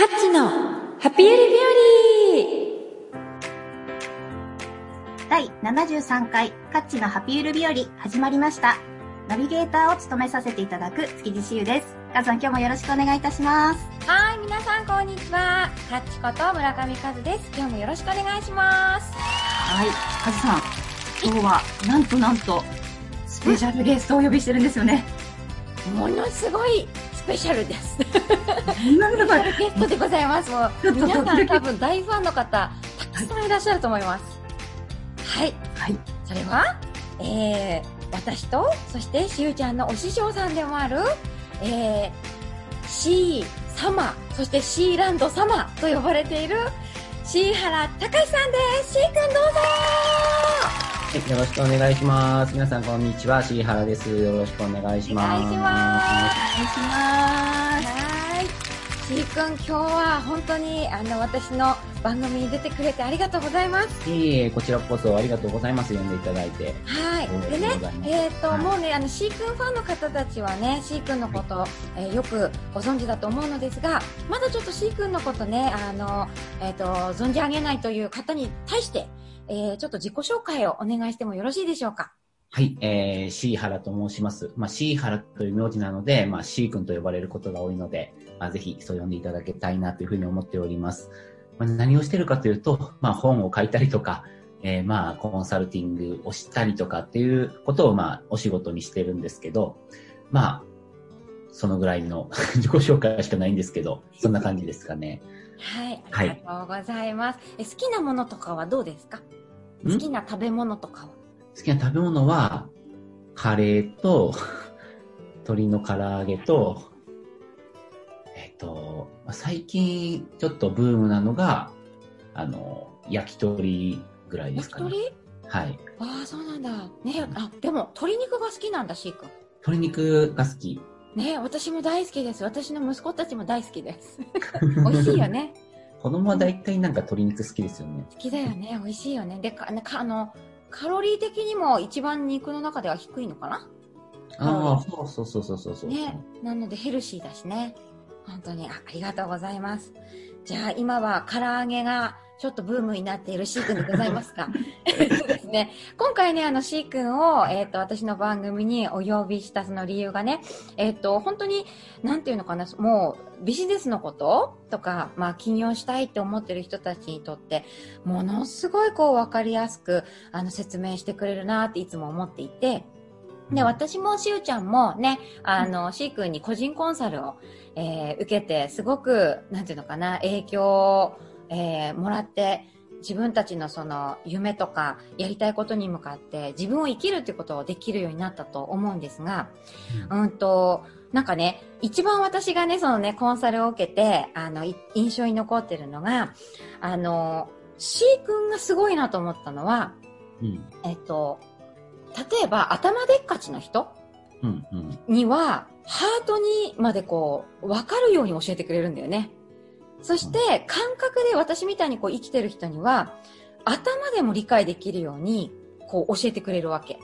カッチのハピエリ日和第73回カッチのハピエル日和始まりました。ナビゲーターを務めさせていただく築地しゆです。カズさん今日もよろしくお願いいたします。はい、皆さんこんにちは。カッチこと村上和です。今日もよろしくお願いします。はい、カズさん、今日はなんとなんとスペシャルゲストをお呼びしてるんですよね。ものすごいスペシャルです。ストでございます。もう皆さん多分大ファンの方、たくさんいらっしゃると思います。はい。はい。それは、えー、私と、そしてしゆちゃんのお師匠さんでもある、えー、シー様、そしてシーランド様と呼ばれている、シーハラたかしさんです。シーくんどうぞはい、よろしくお願いします。皆さんこんにちは、シーハラです。よろしくお願いします。お願いしますお願いします。はい。シーくん、今日は本当に、あの、私の番組に出てくれてありがとうございます。いえいえ、こちらこそありがとうございます。呼んでいただいて。はい。でねえっ、と、はいもうね、あの、シーくんファンの方たちはね、シーくんのこと、えーよくご存知だと思うのですが、まだちょっとシーくんのことね、あの、えっ、と、存じ上げないという方に対して、えーちょっと自己紹介をお願いしてもよろしいでしょうか？はい、えー、シーハラと申します。まあ、シーハラという名字なので、まあ、シー君と呼ばれることが多いので、まあ、ぜひそう呼んでいただきたいなというふうに思っております。まあ、何をしてるかというと、まあ、本を書いたりとか、えー、まあ、コンサルティングをしたりとかっていうことを、まあ、お仕事にしてるんですけど、まあ、そのぐらいの 自己紹介しかないんですけど、そんな感じですかね。はい。あはいりがとうございます。え好きなものとかはどうですか？ん好きな食べ物とかは？好きな食べ物は、カレーと、鶏の唐揚げと、えっと、まあ最近ちょっとブームなのが、あの、焼き鳥ぐらいですかね。焼き鳥？はい。ああ、そうなんだ。ねあ、でも、鶏肉が好きなんだ、シー君。鶏肉が好き。ね私も大好きです。私の息子たちも大好きです。美味しいよね。子供は大体なんか鶏肉好きですよね。好きだよね。美味しいよね。で、か、かあの、カロリー的にも一番肉の中では低いのかな？ああ、そうそうそうそうそうそう。ね。なのでヘルシーだしね。本当にあ、ありがとうございます。じゃあ今は唐揚げがちょっとブームになっているシー君でございますか？そうですね。今回ね、あの、シー君を、えっ、と、私の番組にお呼びしたその理由がね、えっ、と、本当に、なんていうのかな、もう、ビジネスのこととか、まあ、起業したいって思ってる人たちにとって、ものすごいこう、わかりやすく、あの、説明してくれるなっていつも思っていて、で、私もしゅうちゃんもね、あの、しーくんに個人コンサルを、えー受けて、すごく、なんていうのかな、影響を、えーもらって、自分たちのその夢とかやりたいことに向かって自分を生きるっていうことをできるようになったと思うんですが、うんと、なんかね、一番私がね、そのね、コンサルを受けて、あの、い印象に残ってるのが、あの、C 君がすごいなと思ったのは、うん。えっと、例えば頭でっかちの人うん。うん。には、ハートにまでこう、わかるように教えてくれるんだよね。そして、感覚で私みたいにこう生きてる人には、頭でも理解できるように、こう教えてくれるわけ。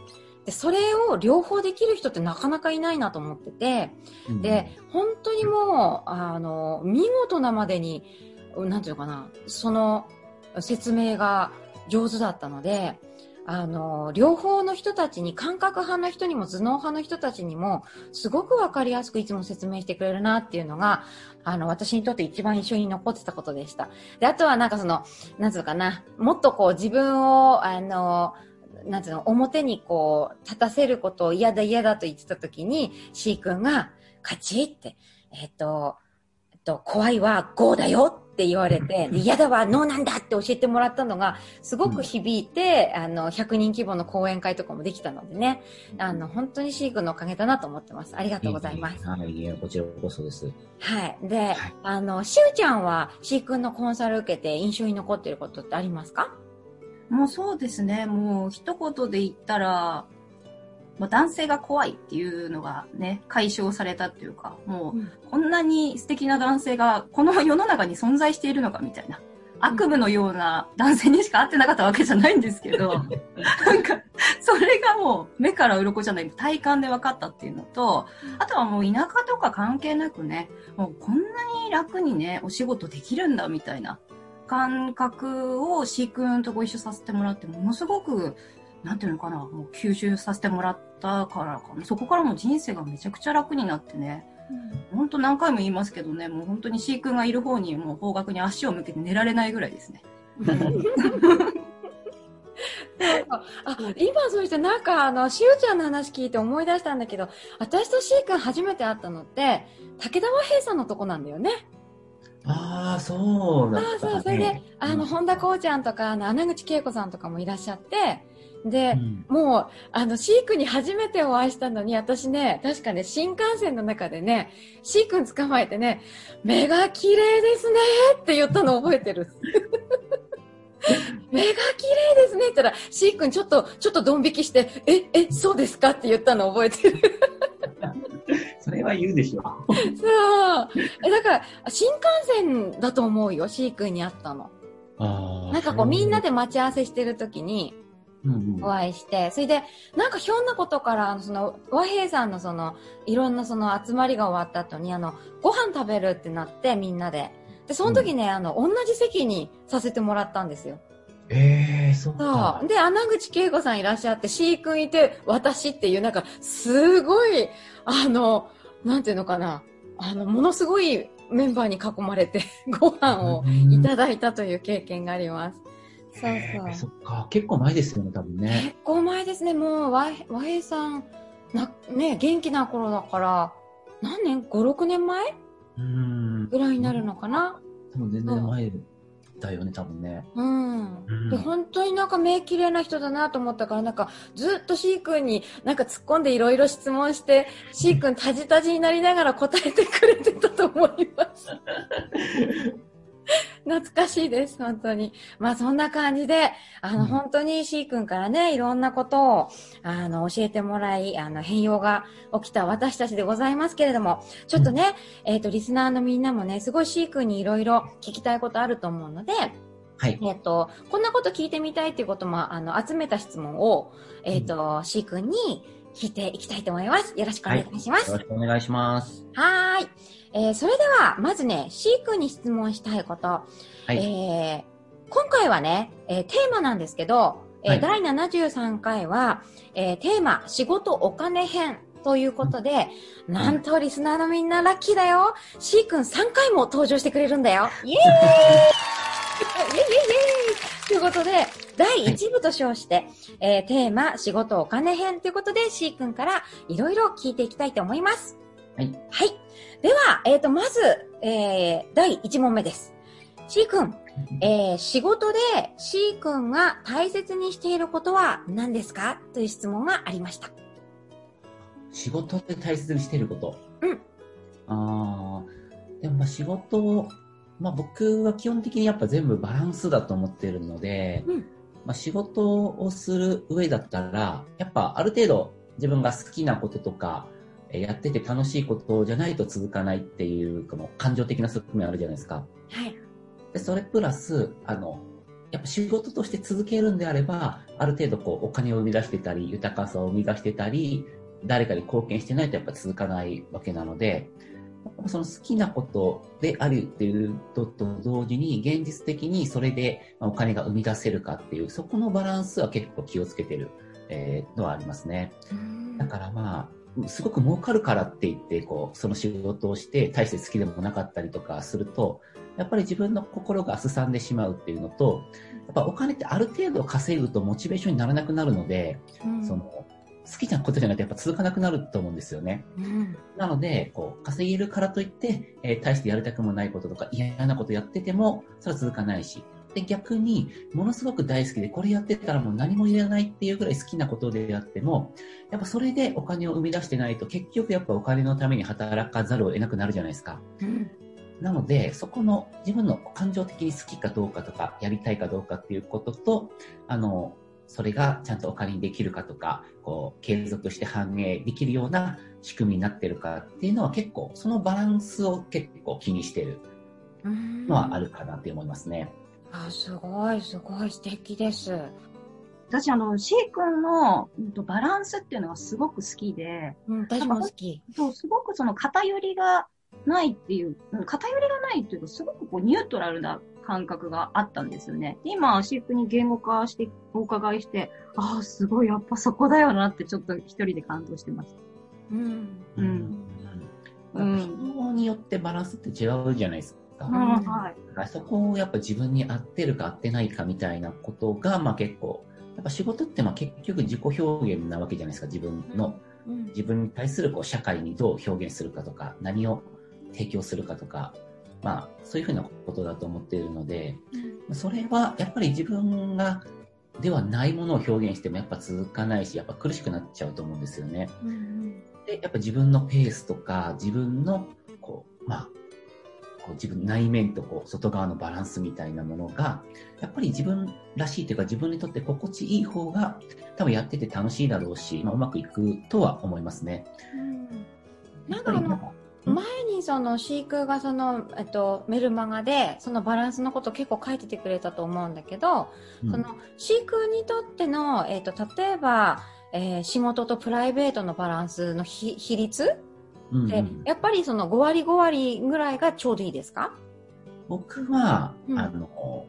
で、それを両方できる人ってなかなかいないなと思ってて、うんで、本当にもう、あの、見事なまでに、なんていうのかな、その説明が上手だったので、あの、両方の人たちに、感覚派の人にも頭脳派の人たちにも、すごくわかりやすくいつも説明してくれるなっていうのが、あの、私にとって一番印象に残ってたことでした。で、あとはなんかその、なんつうかな、もっとこう自分を、あの、なんつうの、表にこう、立たせることを嫌だ嫌だと言ってた時に、C 君が、カチって、えっと、えっと、怖いは GO だよって言われて、で嫌だは NO なんだって教えてもらったのが、すごく響いて、あの、100人規模の講演会とかもできたのでね、あの、本当に C 君のおかげだなと思ってます。ありがとうございます。はい、いえこちらこそです。はい。で、あの、しゅうちゃんは C 君のコンサル受けて印象に残っていることってありますか？もうそうですね。もう一言で言ったら、もう男性が怖いっていうのがね、解消されたっていうか、もうこんなに素敵な男性がこの世の中に存在しているのかみたいな。悪夢のような男性にしか会ってなかったわけじゃないんですけど、なんか、それがもう目から鱗じゃない体感で分かったっていうのと、あとはもう田舎とか関係なくね、もうこんなに楽にね、お仕事できるんだみたいな感覚を飼育とご一緒させてもらって、ものすごく、なんていうのかな、もう吸収させてもらったからかな。そこからも人生がめちゃくちゃ楽になってね。本当何回も言いますけどね、もう本当に飼育がいる方にもう方角に足を向けて寝られないぐらいですね。あ今そうしてなんかあのしおちゃんの話聞いて思い出したんだけど私としーくん初めて会ったのって武田和平さんのとこなんだよねああそうだった、ね、あそうそれであの、うん、本田こうちゃんとかあの穴口恵子さんとかもいらっしゃってで、うん、もう、あの、シークに初めてお会いしたのに、私ね、確かね、新幹線の中でね、シークン捕まえてね、目が綺麗ですねって言ったの覚えてる。目が綺麗ですねって言ったら、シー君ちょっと、ちょっとドン引きして、え、え、そうですかって言ったの覚えてる。それは言うでしょ。そう。え、だから、新幹線だと思うよ、シー君に会ったの。なんかこう、みんなで待ち合わせしてる時に、お会いして、それで、なんかひょんなことから、その、和平さんのその、いろんなその集まりが終わった後に、あの、ご飯食べるってなって、みんなで。で、その時ね、うん、あの、同じ席にさせてもらったんですよ。ええー、そうか。で、穴口恵子さんいらっしゃって、C 君いて、私っていう、なんか、すごい、あの、なんていうのかな、あの、ものすごいメンバーに囲まれて、ご飯をいただいたという経験があります。そうそう。そっか、結構前ですよね、多分ね。結構前ですね、もう、和平さん、な、ね、元気な頃だから、何年 ?5、6年前？ぐらいになるのかな？多分全然前だよね、多分ね。うん。で、本当になんか目綺麗な人だなと思ったから、なんかずっと C 君になんか突っ込んでいろいろ質問して、C 君タジタジになりながら答えてくれてたと思います。懐かしいです、本当に。まあそんな感じで、あの、うん、本当に C 君からね、いろんなことを、あの、教えてもらい、あの、変容が起きた私たちでございますけれども、ちょっとね、うん、えっ、ー、と、リスナーのみんなもね、すごい C 君にいろいろ聞きたいことあると思うので、はい。えっ、と、こんなこと聞いてみたいっていうことも、あの、集めた質問を、えっ、ー、と、うん、C 君に聞いていきたいと思います。よろしくお願いします。はい、よろしくお願いします。はい。えー、それでは、まずね、C 君に質問したいこと。はい、えー、今回はね、えー、テーマなんですけど、えー、はい、第73回は、えー、テーマ、仕事お金編ということで、なんとリスナーのみんなラッキーだよ。C 君3回も登場してくれるんだよ。イエーイ イエイイエイイエイということで、第1部と称して、はい、えー、テーマ、仕事お金編ということで、C 君からいろいろ聞いていきたいと思います。はい。はい。では、えっ、ー、と、まず、えー、第1問目です。C 君、えー、仕事で C 君が大切にしていることは何ですか？という質問がありました。仕事で大切にしていること？うん。ああ、でもまあ仕事、まあ僕は基本的にやっぱ全部バランスだと思っているので、うん、まあ仕事をする上だったら、やっぱある程度自分が好きなこととか、やってて楽しいことじゃないと続かないっていう、この感情的な側面あるじゃないですか。はい。で、それプラス、あの、やっぱ仕事として続けるんであれば、ある程度こう、お金を生み出してたり、豊かさを生み出してたり、誰かに貢献してないとやっぱ続かないわけなので、その好きなことであるっていうとと同時に、現実的にそれでお金が生み出せるかっていう、そこのバランスは結構気をつけてる、えー、のはありますね。だからまあ、すごく儲かるからって言って、こう、その仕事をして、大して好きでもなかったりとかすると、やっぱり自分の心がすさんでしまうっていうのと、やっぱお金ってある程度稼ぐとモチベーションにならなくなるので、うん、その、好きなことじゃないとやっぱ続かなくなると思うんですよね。うん、なので、こう、稼げるからといって、えー、大してやりたくもないこととか嫌なことやってても、それは続かないし、で、逆に、ものすごく大好きで、これやってたらもう何もいらないっていうぐらい好きなことであっても、やっぱそれでお金を生み出してないと、結局やっぱお金のために働かざるを得なくなるじゃないですか。うん、なので、そこの自分の感情的に好きかどうかとか、やりたいかどうかっていうことと、あの、それがちゃんとお金にできるかとか、こう、継続して反映できるような仕組みになってるかっていうのは結構、そのバランスを結構気にしてるのはあるかなって思いますね。あ、すごい、すごい素敵です。私、あの、シー君の、うんと、バランスっていうのがすごく好きで、うん、私も好き。そう、すごくその偏りがないっていう、うん偏りがないっていうか、すごくこうニュートラルな感覚があったんですよね。で今、シー君に言語化して、お伺いして、ああ、すごい、やっぱそこだよなって、ちょっと一人で感動してました。うん。うんうん。人によってバランスって違うじゃないですか。あーはい。そこをやっぱ自分に合ってるか合ってないかみたいなことが、まあ結構、やっぱ仕事ってまあ結局自己表現なわけじゃないですか、自分の。うん。自分に対するこう社会にどう表現するかとか、何を提供するかとか、まあそういうふうなことだと思っているので、それはやっぱり自分がではないものを表現してもやっぱ続かないし、やっぱ苦しくなっちゃうと思うんですよね。うん。で、やっぱ自分のペースとか、自分の、こう、まあ、こう自分内面とこう外側のバランスみたいなものが、やっぱり自分らしいというか自分にとって心地いい方が多分やってて楽しいだろうし、まあ、うまくいくとは思いますね。なんかあの前にその飼育がその、えっと、メルマガでそのバランスのこと結構書いててくれたと思うんだけど、うん。その飼育にとっての、えっと、例えば、えー仕事とプライベートのバランスの比比率うんうんやっぱりその5割5割ぐらいがちょうどいいですか？僕は、うん。あの、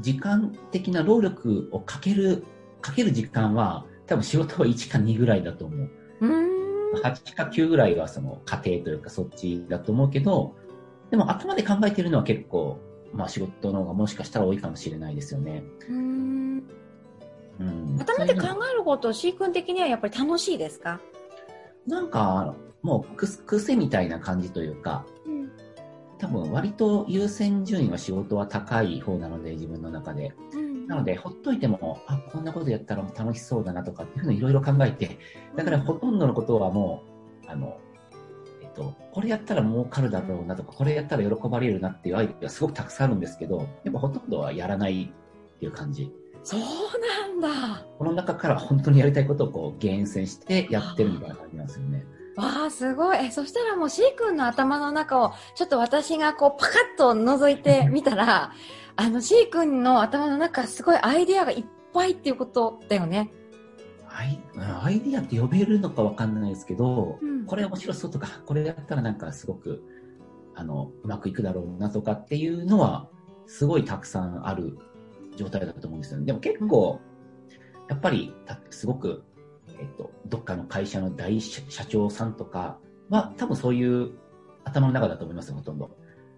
時間的な労力をかける、かける時間は、多分仕事は1か2ぐらいだと思う。うーん。8か9ぐらいがその家庭というかそっちだと思うけど、でも頭で考えてるのは結構、まあ仕事の方がもしかしたら多いかもしれないですよね。うーん。うん。頭で考えること飼育的にはやっぱり楽しいですか、なんか、もうく癖みたいな感じというか、うん多分割と優先順位は仕事は高い方なので、自分の中で。なので、ほっといても、あ、こんなことやったら楽しそうだなとかっていうふうにいろいろ考えて、だからほとんどのことはもう、あの、えっと、これやったら儲かるだろうなとか、これやったら喜ばれるなっていうアイデアがすごくたくさんあるんですけど、やっぱほとんどはやらないっていう感じ。そうなんだこの中から本当にやりたいことをこう厳選してやってるみたいな感じなんですよね。わあ、すごい。え、そしたらもう C 君の頭の中を、ちょっと私がこう、パカッと覗いてみたら、あの C 君の頭の中、すごいアイディアがいっぱいっていうことだよね。アイアイディアって呼べるのかわかんないですけど、うんこれ面白そうとか、これやったらなんかすごく、あの、うまくいくだろうなとかっていうのは、すごいたくさんある状態だと思うんですよね。でも結構、やっぱり、たすごく、えっと、どっかの会社の大社社長さんとかは、多分そういう頭の中だと思いますよ、ほとんど。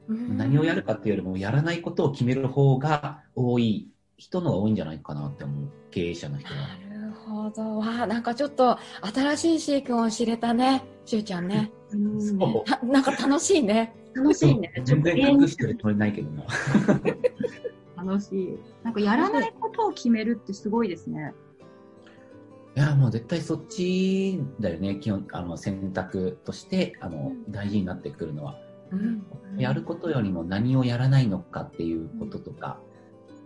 何をやるかっていうよりも、やらないことを決める方が多い人のが多いんじゃないかなって思う、経営者の人は。なるほど。わあ、なんかちょっと新しい C 君を知れたね。しゅうちゃんね。うんそうななんか楽しいね。楽しいね。全然隠してるつもりないけどな。楽しい。なんかやらないことを決めるってすごいですね。いや、もう絶対そっちだよね、基本、あの、選択として、あの、大事になってくるのは。うん。やることよりも何をやらないのかっていうこととか、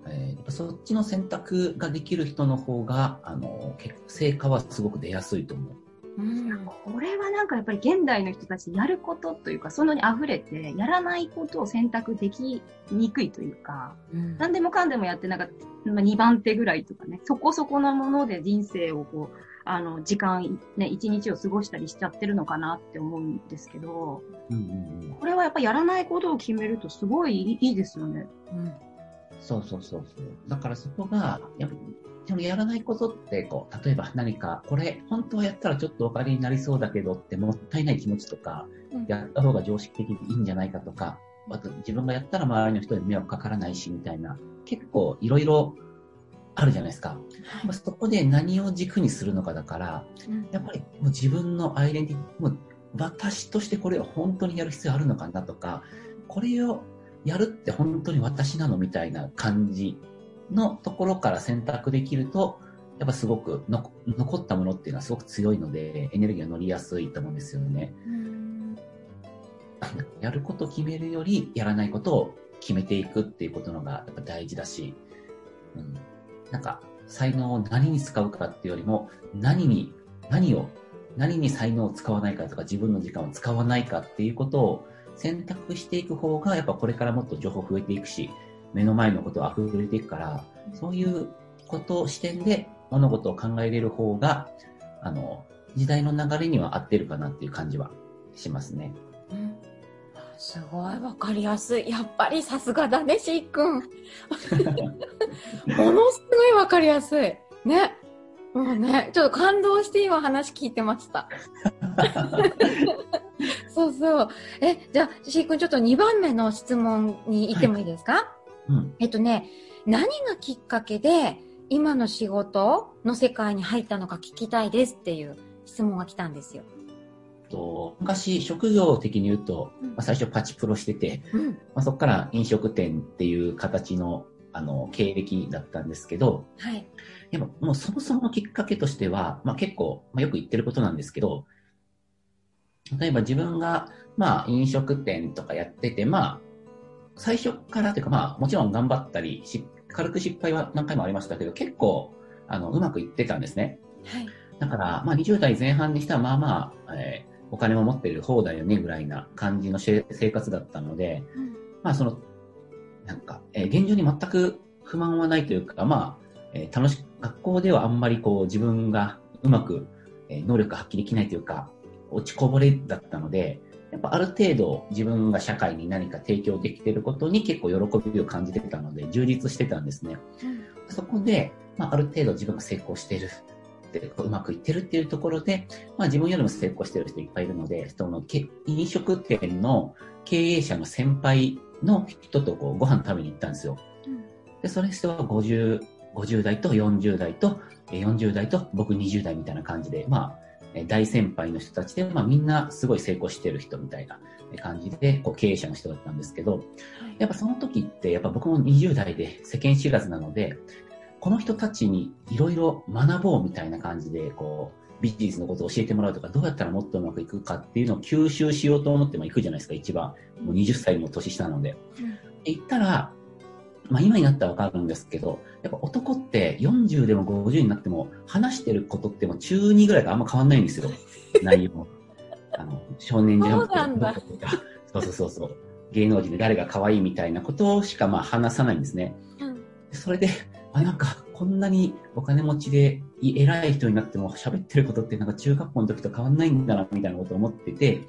えーやっぱそっちの選択ができる人の方が、あの、結成果はすごく出やすいと思う。うん。これはなんかやっぱり現代の人たちやることというか、そのに溢れて、やらないことを選択できにくいというか、うん何でもかんでもやってなんか、まあ、2番手ぐらいとかね、そこそこなもので人生をこう、あの、時間、ね、一日を過ごしたりしちゃってるのかなって思うんですけど、うんうんうん。これはやっぱやらないことを決めるとすごいいいですよね。うんそうそうそうそう。だからそこが、やっぱでもやらないことって、こう、例えば何か、これ、本当はやったらちょっとお金になりそうだけどって、もったいない気持ちとか、うん。やった方が常識的でいいんじゃないかとか、あと自分がやったら周りの人に迷惑かからないし、みたいな、結構いろいろあるじゃないですか。まあそこで何を軸にするのかだから、うん。やっぱりもう自分のアイデンティティ、もう私としてこれを本当にやる必要あるのかなとか、これをやるって本当に私なのみたいな感じのところから選択できると、やっぱすごくの残ったものっていうのはすごく強いので、エネルギーが乗りやすいと思うんですよね。うんやることを決めるより、やらないことを決めていくっていうことのがやっぱ大事だし、うん、なんか、才能を何に使うかっていうよりも、何に、何を、何に才能を使わないかとか、自分の時間を使わないかっていうことを選択していく方が、やっぱこれからもっと情報増えていくし、目の前のことは溢れていくから、そういうこと、視点で物事を考えれる方が、あの、時代の流れには合ってるかなっていう感じはしますね。うんすごいわかりやすい。やっぱりさすがだね、しーくん。ものすごいわかりやすい。ね。もうね、ちょっと感動して今話聞いてました。そうそう。え、じゃあ、しーくんちょっと2番目の質問に行ってもいいですか、うん。えっとね、何がきっかけで今の仕事の世界に入ったのか聞きたいですっていう質問が来たんですよ。と昔、職業的に言うと、うんまあ、最初パチプロしてて、うん。まあ、そこから飲食店っていう形の、あの、経歴だったんですけど、はい。でも、もうそもそものきっかけとしては、まあ結構、まあよく言ってることなんですけど、例えば自分が、まあ飲食店とかやってて、まあ、最初からというかまあもちろん頑張ったり、し軽く失敗は何回もありましたけど、結構、あの、うまくいってたんですね。はい。だから、まあ20代前半にしてはまあまあ、えーお金も持ってる方だよねぐらいな感じのし生活だったので、うんまあその、なんか、えー現状に全く不満はないというか、まあ、えー楽しく、学校ではあんまりこう自分がうまく、えー能力発揮できないというか、落ちこぼれだったので、やっぱある程度自分が社会に何か提供できていることに結構喜びを感じてたので、充実してたんですね。そこで、まあ、ある程度自分が成功している。でうまくいってるっていうところで、まあ自分よりも成功してる人いっぱいいるので、そのけ飲食店の経営者の先輩の人とこうご飯食べに行ったんですよ。で、それ人は50、50代と40代と、えー40代と僕20代みたいな感じで、まあ、えー大先輩の人たちで、まあみんなすごい成功してる人みたいなえー感じで、こう経営者の人だったんですけど、やっぱその時って、やっぱ僕も20代で世間知らずなので、この人たちにいろいろ学ぼうみたいな感じで、こう、ビジネスのことを教えてもらうとか、どうやったらもっとうまくいくかっていうのを吸収しようと思っても行くじゃないですか、一番。もう20歳も年下なので行ったら、まあ今になったらわかるんですけど、やっぱ男って40でも50になっても話してることってもう中2ぐらいがあんま変わんないんですよ。内容も。あの、少年ジャンプとか、そうそうそうそう。芸能人で誰が可愛いみたいなことしかまあ話さないんですね。うんそれで、あ、なんか、こんなにお金持ちでい偉い人になっても喋ってることってなんか中学校の時と変わんないんだな、みたいなことを思ってて、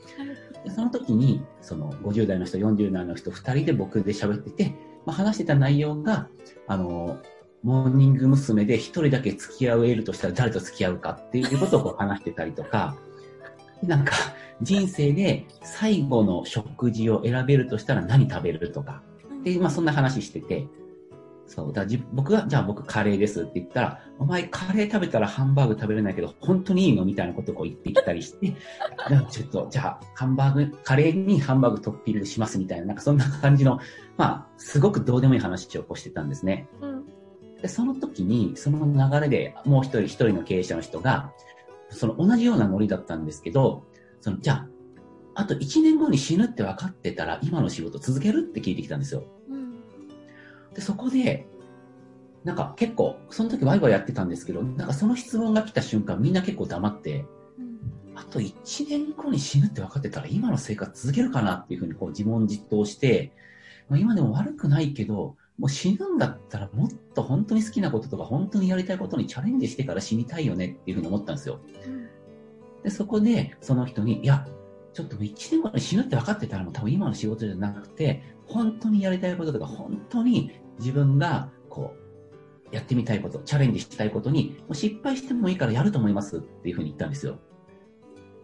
でその時に、その50代の人、40代の人、2人で僕で喋ってて、まあ、話してた内容が、あの、モーニング娘。で1人だけ付き合えるとしたら誰と付き合うかっていうことをこう話してたりとか、なんか、人生で最後の食事を選べるとしたら何食べるとか、で、まあそんな話してて、そう、だ僕が、じゃあ僕カレーですって言ったら、お前カレー食べたらハンバーグ食べれないけど、本当にいいの？みたいなことをこう言ってきたりして、じゃあちょっと、じゃあハンバーグ、カレーにハンバーグトッピングしますみたいな、なんかそんな感じの、まあ、すごくどうでもいい話をこうしてたんですね。うんで、その時に、その流れでもう一人一人の経営者の人が、その同じようなノリだったんですけど、その、じゃあ、あと1年後に死ぬって分かってたら、今の仕事続けるって聞いてきたんですよ。うんで、そこで、なんか結構、その時ワイワイやってたんですけど、なんかその質問が来た瞬間、みんな結構黙って、あと1年後に死ぬって分かってたら、今の生活続けるかなっていうふうにこう自問自答して、まあ、今でも悪くないけど、もう死ぬんだったらもっと本当に好きなこととか本当にやりたいことにチャレンジしてから死にたいよねっていうふうに思ったんですよ。で、そこでその人に、いや、ちょっともう1年後に死ぬって分かってたらもう多分今の仕事じゃなくて、本当にやりたいこととか本当に自分がこう、やってみたいこと、チャレンジしたいことに、もう失敗してもいいからやると思いますっていうふうに言ったんですよ。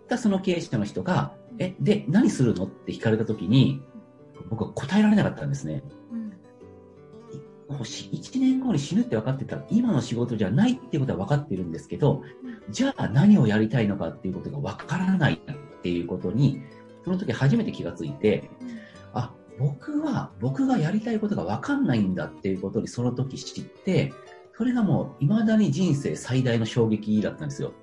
だその経営者の人が、え、で、何するのって聞かれたときに、僕は答えられなかったんですね。もうし1年後に死ぬって分かってたら、今の仕事じゃないっていうことは分かっているんですけど、じゃあ何をやりたいのかっていうことが分からないっていうことに、その時初めて気がついて、あ、僕は、僕がやりたいことが分かんないんだっていうことにその時知って、それがもう未だに人生最大の衝撃だったんですよ。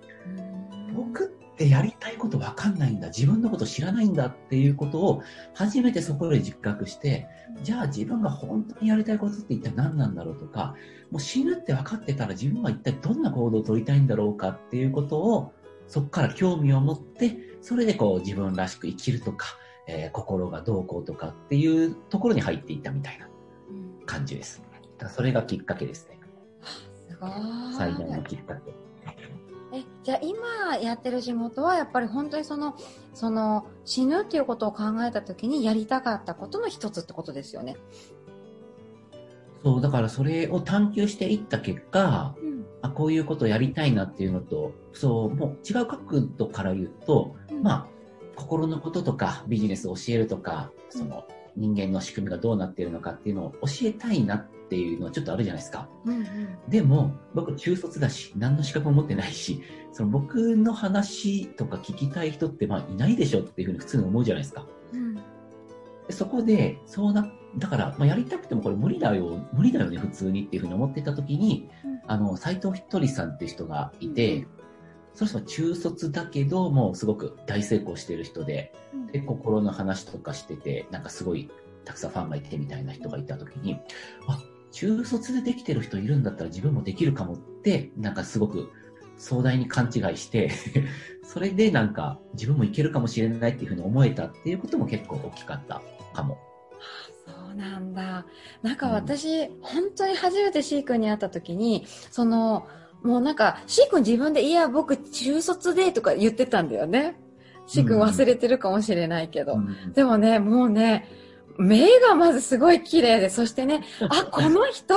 僕ってやりたいこと分かんないんだ、自分のこと知らないんだっていうことを初めてそこで実覚して、じゃあ自分が本当にやりたいことって一体何なんだろうとか、もう死ぬって分かってたら自分は一体どんな行動を取りたいんだろうかっていうことを、そこから興味を持って、それでこう自分らしく生きるとか、えー心がどうこうとかっていうところに入っていったみたいな感じです。だそれがきっかけですね。す最大のきっかけ。え、じゃあ今やってる仕事はやっぱり本当にその、その死ぬっていうことを考えた時にやりたかったことの一つってことですよね。そう、だからそれを探求していった結果、うん、あこういうことをやりたいなっていうのと、そう、もう違う角度から言うと、うん、まあ、心のこととかビジネスを教えるとか、その人間の仕組みがどうなっているのかっていうのを教えたいなっていうのはちょっとあるじゃないですか。うんうん、でも、僕中卒だし、何の資格も持ってないし、その僕の話とか聞きたい人ってまあいないでしょっていうふうに普通に思うじゃないですか。うん、でそこで、そうな、だから、まあ、やりたくてもこれ無理だよ、無理だよね、普通にっていうふうに思ってた時に、うん、あの、斎藤ひとりさんっていう人がいて、その人は中卒だけど、もうすごく大成功してる人で、で、心の話とかしてて、なんかすごいたくさんファンがいてみたいな人がいたときに、あ、中卒でできてる人いるんだったら自分もできるかもって、なんかすごく壮大に勘違いして それでなんか自分もいけるかもしれないっていうふうに思えたっていうことも結構大きかったかも。そうなんだ。なんか私、うん、本当に初めて C 君に会った時に、その、もうなんか、シー君自分で、いや、僕、中卒でとか言ってたんだよね。シー君忘れてるかもしれないけど。うん、でもね、もうね、目がまずすごい綺麗で、そしてね、あ、この人、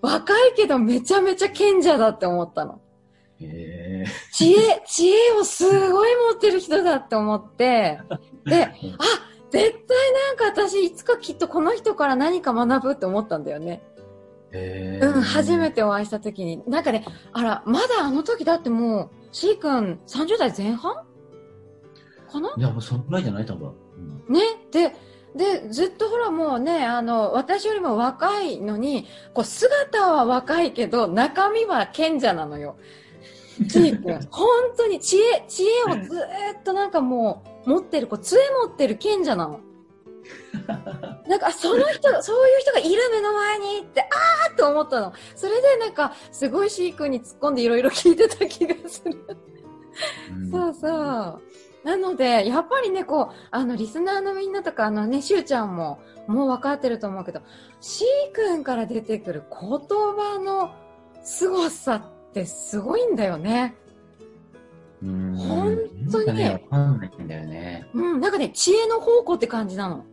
若いけどめちゃめちゃ賢者だって思ったの。へ知恵、知恵をすごい持ってる人だって思って、で、あ、絶対なんか私いつかきっとこの人から何か学ぶって思ったんだよね。うん、初めてお会いした時に。なんかね、あら、まだあの時だってもう、C 君30代前半かな？いや、もうそのぐらいじゃない多分。うん、ね。で、で、ずっとほらもうね、あの、私よりも若いのに、こう、姿は若いけど、中身は賢者なのよ。C 君。本当に知恵、知恵をずっとなんかもう、持ってる、こう、杖持ってる賢者なの。なんか、その人、そういう人がいる目の前にって、あーって思ったの。それでなんか、すごいシー君に突っ込んでいろいろ聞いてた気がする。そうそう。なので、やっぱりね、こう、あの、リスナーのみんなとか、あのね、しゅうちゃんも、もう分かってると思うけど、シー君から出てくる言葉の凄さってすごいんだよね。うん本当にね。わかんないんだよね。うん、なんかね、知恵の宝庫って感じなの。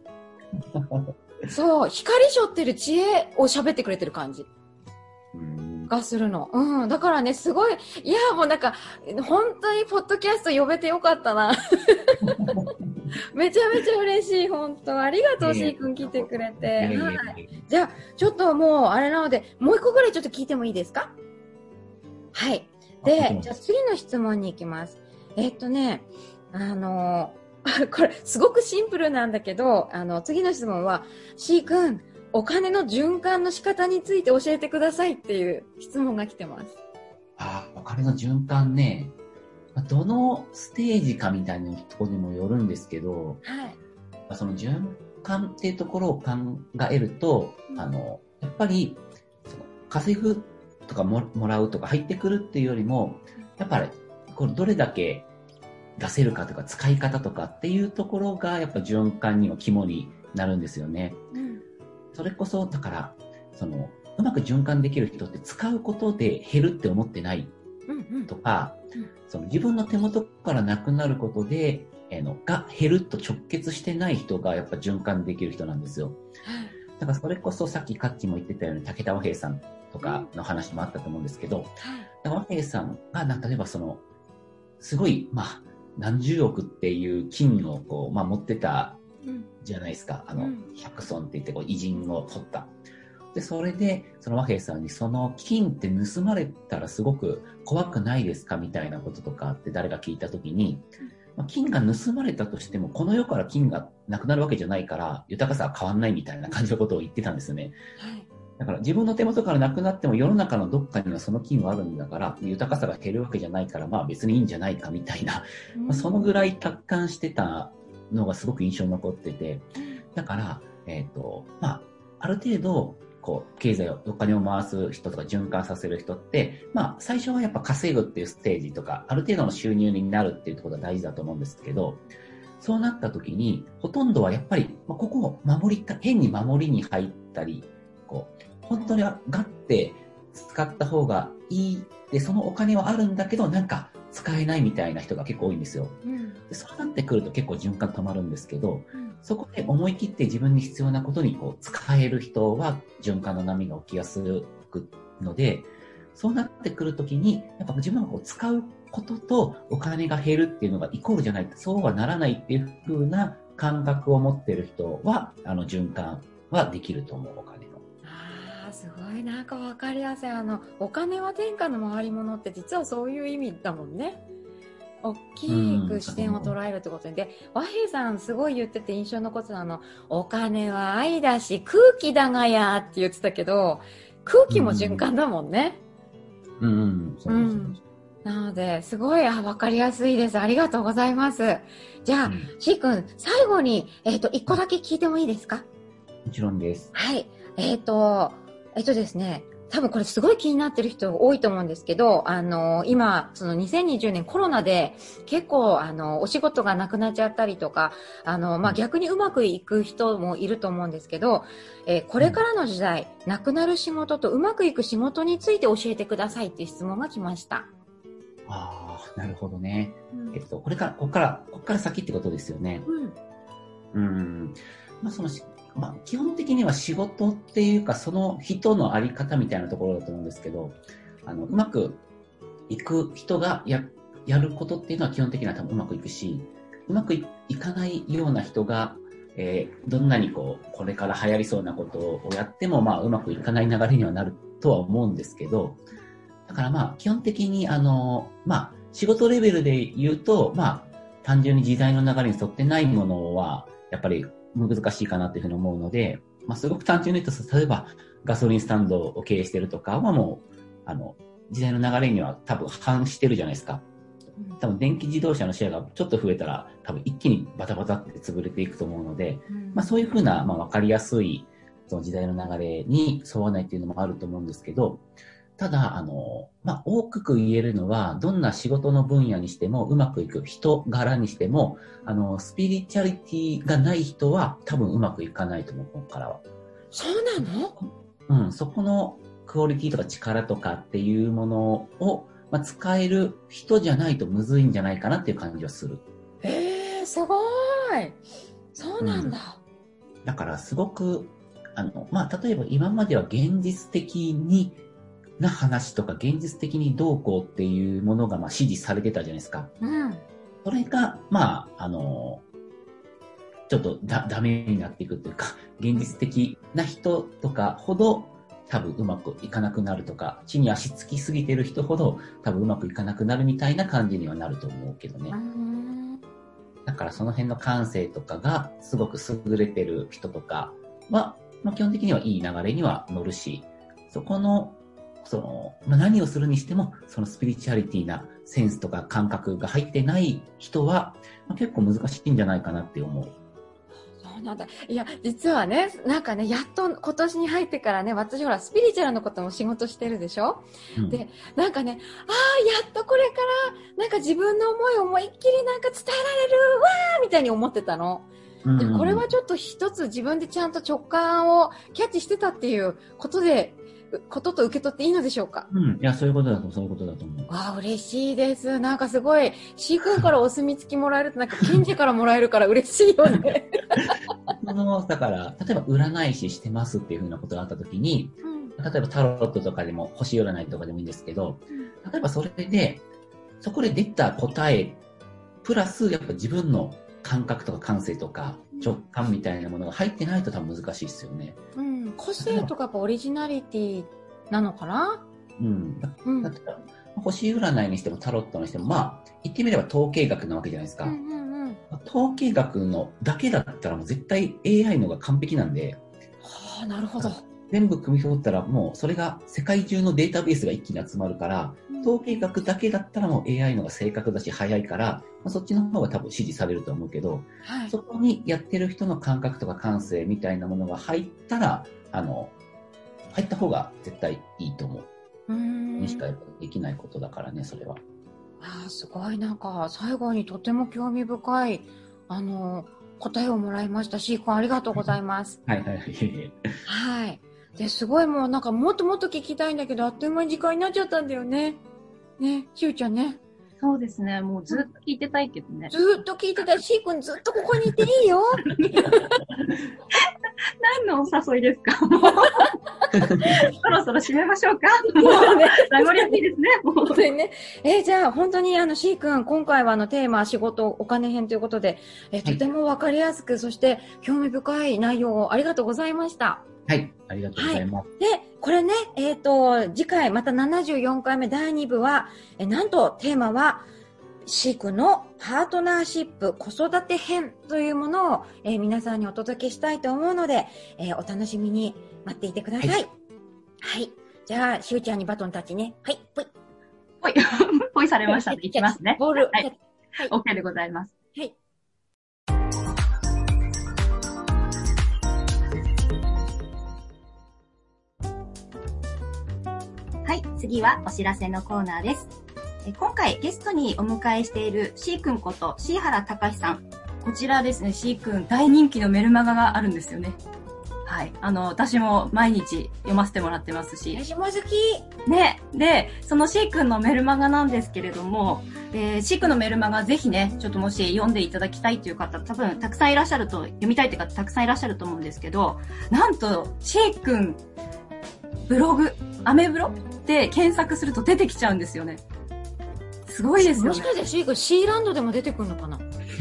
そう、光しょってる知恵を喋ってくれてる感じ。がするの。うん。だからね、すごい、いや、もうなんか、本当にポッドキャスト呼べてよかったな。めちゃめちゃ嬉しい、本当。ありがとう、しーくん来てくれて。はい。じゃあ、ちょっともう、あれなので、もう一個ぐらいちょっと聞いてもいいですか？はい。で、じゃあ次の質問に行きます。えー、っとね、あの これ、すごくシンプルなんだけど、あの、次の質問は、しーくん、お金の循環の仕方について教えてくださいっていう質問が来てます。ああ、お金の循環ね。どのステージかみたいなところにもよるんですけど、はい、その循環っていうところを考えると、うん、あの、やっぱり、その稼ぐとかももらうとか入ってくるっていうよりも、やっぱり、これどれだけ出せるかとか使い方とかっていうところがやっぱ循環には肝になるんですよね。うんそれこそ、だから、その、うまく循環できる人って使うことで減るって思ってないとか、うん。うん、その自分の手元からなくなることで、えー、のが減ると直結してない人がやっぱ循環できる人なんですよ。だからそれこそさっきカッチも言ってたように武田和平さんとかの話もあったと思うんですけど、うん、和平さんがなんか例えばその、すごい、まあ、何十億っていう金をこう、まあ、持ってたじゃないですか。あの、百村って言ってこう偉人を取った。で、それで、その和平さんに、その金って盗まれたらすごく怖くないですかみたいなこととかって誰が聞いたときに、まあ、金が盗まれたとしても、この世から金がなくなるわけじゃないから、豊かさは変わんないみたいな感じのことを言ってたんですよね。はい、だから自分の手元からなくなっても世の中のどっかにはその金はあるんだから、豊かさが減るわけじゃないから、まあ別にいいんじゃないかみたいな、まあ、そのぐらい達観してたのがすごく印象に残ってて、だから、えっ、ー、と、まあ、ある程度、こう、経済を、お金を回す人とか循環させる人って、まあ、最初はやっぱ稼ぐっていうステージとか、ある程度の収入になるっていうところが大事だと思うんですけど、そうなった時に、ほとんどはやっぱり、まあ、ここを守りた、変に守りに入ったり、こう、本当にがって使った方がいいで、そのお金はあるんだけど、なんか使えないみたいな人が結構多いんですよ。うん。でそうなってくると結構循環止まるんですけど、うん。そこで思い切って自分に必要なことにこう使える人は循環の波が起きやすくので、そうなってくるときに、やっぱ自分がこう使うこととお金が減るっていうのがイコールじゃない、そうはならないっていう風な感覚を持ってる人は、あの循環はできると思う、お金すごい。なんかわかりやすい。あのお金は天下の回り物って実はそういう意味だもんね。大きく視点を捉えるってことに。で和平さんすごい言ってて印象に残ってたのお金は愛だし空気だがやって言ってたけど空気も循環だもんね、うん、うん、なのですごいあわかりやすいです。ありがとうございます。じゃあ、うん。しーくん最後にえっ、と一個だけ聞いてもいいですか？もちろんです。はい。えっ、と、えっ、とですね、多分これすごい気になってる人多いと思うんですけど、あの、今、その2020年コロナで結構、あの、お仕事がなくなっちゃったりとか、あの、まあ、逆にうまくいく人もいると思うんですけど、えーこれからの時代、なくなる仕事とうまくいく仕事について教えてくださいっていう質問が来ました。ああ、なるほどね。うんえっと、これから、ここから、ここから先ってことですよね。うん。うん。まあ、そのし、まあ、基本的には仕事っていうか、その人のあり方みたいなところだと思うんですけど、あの、うまくいく人がや、やることっていうのは基本的には多分うまくいくし、うまくいかないような人が、えーどんなにこう、これから流行りそうなことをやっても、まあ、うまくいかない流れにはなるとは思うんですけど、だからまあ、基本的に、あの、まあ、仕事レベルで言うと、まあ、単純に時代の流れに沿ってないものは、やっぱり難しいかなっていうふうに思うので、まあ、すごく単純に言うと、例えば、ガソリンスタンドを経営してるとかはもう、あの、時代の流れには多分反してるじゃないですか。多分電気自動車のシェアがちょっと増えたら、多分一気にバタバタって潰れていくと思うので、まあ、そういうふうな、まあ、わかりやすい、その時代の流れに沿わないっていうのもあると思うんですけど、ただ、あの、まあ、大きく言えるのは、どんな仕事の分野にしても、うまくいく人柄にしても、あの、スピリチュアリティがない人は、多分うまくいかないと思う、ここからは。そうなの？うん、そこのクオリティとか力とかっていうものを、まあ、使える人じゃないとむずいんじゃないかなっていう感じはする。えー、すごい。そうなんだ。だからすごく、あの、まあ、例えば今までは現実的に、な話とか現実的にどうこうっていうものがまあ指示されてたじゃないですか。うん。それが、まあ、あの、ちょっとだダメになっていくというか、現実的な人とかほど多分うまくいかなくなるとか、地に足つきすぎてる人ほど多分うまくいかなくなるみたいな感じにはなると思うけどね。うんだからその辺の感性とかがすごく優れてる人とかは、まあ、基本的にはいい流れには乗るし、そこの、その、まあ、何をするにしても、そのスピリチュアリティなセンスとか感覚が入ってない人は、まあ、結構難しいんじゃないかなって思う。そうなんだ。いや、実はね、なんかね、やっと今年に入ってからね、私ほら、スピリチュアルのことも仕事してるでしょ？うんでなんかね、ああ、やっとこれから、なんか自分の思いを思いっきりなんか伝えられるわーみたいに思ってたの。で、これはちょっと一つ自分でちゃんと直感をキャッチしてたっていうことで、うことと受け取っていいのでしょうか？うん、いや、そういうことだと、そういうことだと思う。わあ、嬉しいです。なんかすごい、シー君からお墨付きもらえると、なんか賢者からもらえるから嬉しいよね。その、だから、例えば占い師してますっていうふうなことがあったときに、うん例えばタロットとかでも、星占いとかでもいいんですけど、例えばそれで、そこで出た答え、プラスやっぱ自分の感覚とか感性とか直感みたいなものが入ってないと多分難しいですよね。うん、個性とかやっぱオリジナリティなのかな？うん。だうん。だから星占いにしてもタロットにしても、まあ、言ってみれば統計学なわけじゃないですか。うんうんうん。統計学のだけだったらもう絶対 AI のが完璧なんで、はあ、なるほど。全部組み取ったらもうそれが世界中のデータベースが一気に集まるから、統計学だけだったらもう AI のが正確だし早いから、まあ、そっちの方が多分支持されると思うけど、はい。そこにやってる人の感覚とか感性みたいなものが入ったら、あの、入った方が絶対いいと思う。うーんにしかできないことだからね、それは。あーすごいなんか最後にとても興味深いあの答えをもらいました。シー君ありがとうございます。はいはいはい。はい。で、すごいもうなんかもっともっと聞きたいんだけど、あっという間に時間になっちゃったんだよね。ね、しゅうちゃんね。そうですね。もうずっと聞いてたいけどね。ずーっと聞いてたい。しーくんずっとここにいていいよ。何のお誘いですか？そろそろ締めましょうか。ももうねう、名残惜しいですね。本当にね。えーじゃあ、本当にあの、しーくん、今回はあの、テーマ、仕事、お金編ということで、えーはいとてもわかりやすく、そして、興味深い内容をありがとうございました。はい。ありがとうございます。で、これね、えっ、と、次回、また74回目第2部は、えなんと、テーマは、シークのパートナーシップ子育て編というものを、えー皆さんにお届けしたいと思うので、えーお楽しみに待っていてください。ははいい。じゃあ、しゅうちゃんにバトンタッチね。はい、ぽい。ぽい、ぽいされましたね。いきますね。ボール。はい。OK でございます。はい。はい、次はお知らせのコーナーです。え今回ゲストにお迎えしている C 君こと C 原隆さん。こちらですね、C 君大人気のメルマガがあるんですよね。はい。あの、私も毎日読ませてもらってますし。私も好き。ね。で、その C 君のメルマガなんですけれども、えー、C 君のメルマガぜひね、ちょっともし読んでいただきたいという方、多分たくさんいらっしゃると、読みたいという方たくさんいらっしゃると思うんですけど、なんと C 君、ブログ、アメブロで検索すると出てきちゃうんですよね。すごいですよねもし。かしてシーク、シーランドでも出てくるのかな？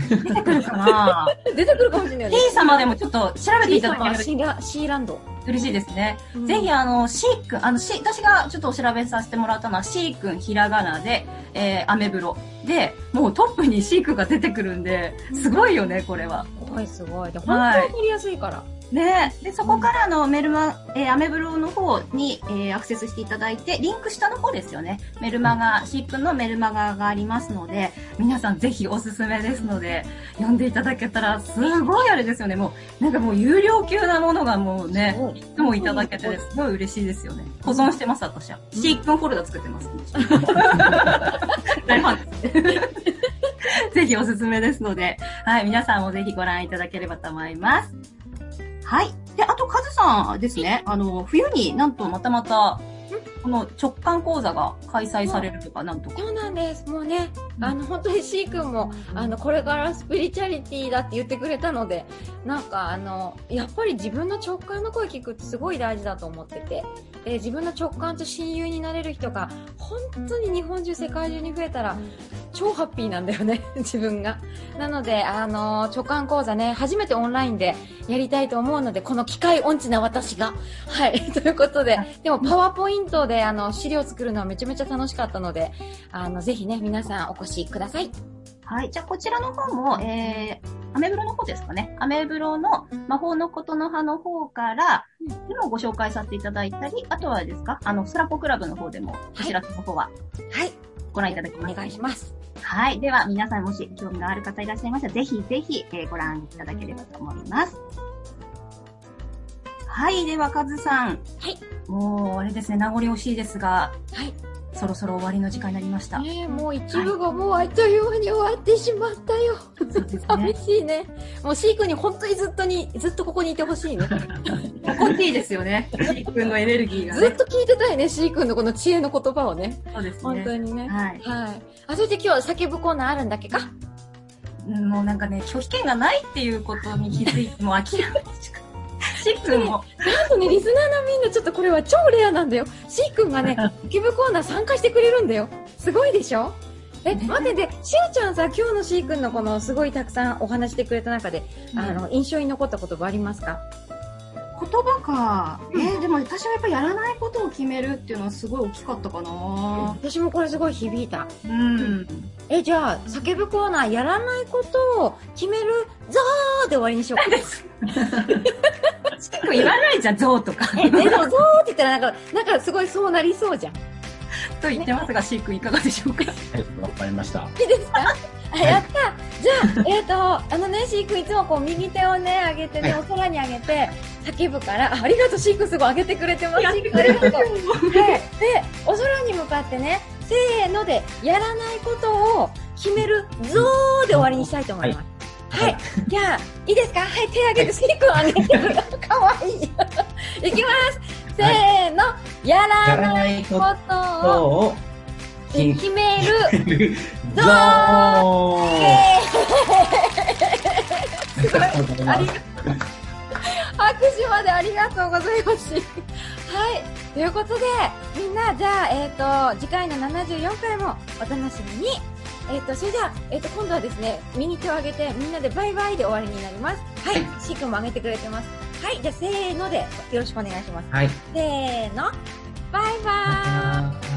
出てくるかな？出てくるかもしれないよね。T 様でもちょっと調べていただければシーラシーランド。嬉しいですね。うんぜひ、あの、シー君、あの、シ私がちょっとお調べさせてもらったのは、シー君ひらがなで、えー、アメブロ。で、もうトップにシー君が出てくるんで、すごいよね、これは。すごいすごい。で、本はい当にわかりやすいから。ねで、そこからのメルマ、えーアメブロの方に、えーアクセスしていただいて、リンク下の方ですよね。メルマガ、シー君のメルマガがありますので、皆さんぜひおすすめですので、読んでいただけたら、すごいあれですよね。もう、なんかもう有料級なものがもうね、いいつもいただけて、すごい嬉しいですよね。保存してます、私は。シー君フォルダ作ってます。大ファンです。ぜひおすすめですので、はい、皆さんもぜひご覧いただければと思います。はい。で、あと、カズさんですね、あの、冬になんとまたまた、この直感講座が開催されるとか、なんとか。そうなんです。もうね、うんあの、本当に C 君も、あの、これからスピリチュアリティだって言ってくれたので、なんかあの、やっぱり自分の直感の声聞くってすごい大事だと思ってて、で、自分の直感と親友になれる人が、本当に日本中、世界中に増えたら、超ハッピーなんだよね、自分が。なので、あの、直感講座ね、初めてオンラインでやりたいと思うので、この機械音痴な私が。はい、ということで、でもパワーポイントで、あの、資料作るのはめちゃめちゃ楽しかったので、あの、ぜひね、皆さんお越しください。はい。じゃあ、こちらの方も、えー、アメブロの方ですかね。アメブロの魔法のことの葉の方から、でもご紹介させていただいたり、あとはですか、あの、スラポクラブの方でも、こちらの方ははい、ご覧いただきます。お願いします。はい。では、皆さんもし興味がある方いらっしゃいましたら、ぜひぜひ、えーご覧いただければと思います。はい。では、カズさん。はい。もう、あれですね、名残惜しいですが、はい。そろそろ終わりの時間になりました。ねえもう一部がもうあっという間に終わってしまったよ。そうですね寂しいね。もう C 君に本当にずっとに、ずっとここにいてほしいね。心地いいですよね。シー君のエネルギーがね。ずっと聞いてたいね、C 君のこの知恵の言葉をね。そうです本当ね。にね。はい。はい。あ、そして今日叫ぶコーナーあるんだっけか？うんもうなんかね、拒否権がないっていうことに気づいて、もう諦め。シー君も、なんとね、リスナーのみんなちょっとこれは超レアなんだよ。C 君がね、叫ぶコーナー参加してくれるんだよ。すごいでしょ？え、ね待ってて、しゅうちゃんさ、今日の C 君のこのすごいたくさんお話してくれた中で、あの、印象に残った言葉ありますか？言葉か。えーでも私はやっぱやらないことを決めるっていうのはすごい大きかったかな。私もこれすごい響いた。うん。え、じゃあ、叫ぶコーナー、やらないことを決める、ザーで終わりにしようか。シー君言わないじゃん、ゾウとか。え、でも、ゾーって言ったら、なんか、なんかすごいそうなりそうじゃん。いと言ってますが、シー君いかがでしょうか？はい、わかりました。いですか？あ、やったじゃあ、えっ、と、あのね、シークいつもこう、右手をね、上げてね、はいお空に上げて、叫ぶから、あありがとう、シークすごい上げてくれてます。シークありがとう。はい。で、お空に向かってね、せーので、やらないことを決める、ゾーで終わりにしたいと思います。はい。じゃあ、いいですか？はい、手上げて、シーク上げてくれ。かわいい。いきます。せーの、ややらないいこことを決決める。めるゾーンありが拍手までありがとうございます。はい。ということで、みんな、じゃあ、えっ、と、次回の74回もお楽しみに。えっ、と、それじゃあ、えっ、と、今度はですね、右手を上げて、みんなでバイバイで終わりになります。はい。シー君も上げてくれてます。はい。じゃあ、せーので、よろしくお願いします。はい。せーの。バイバーイ。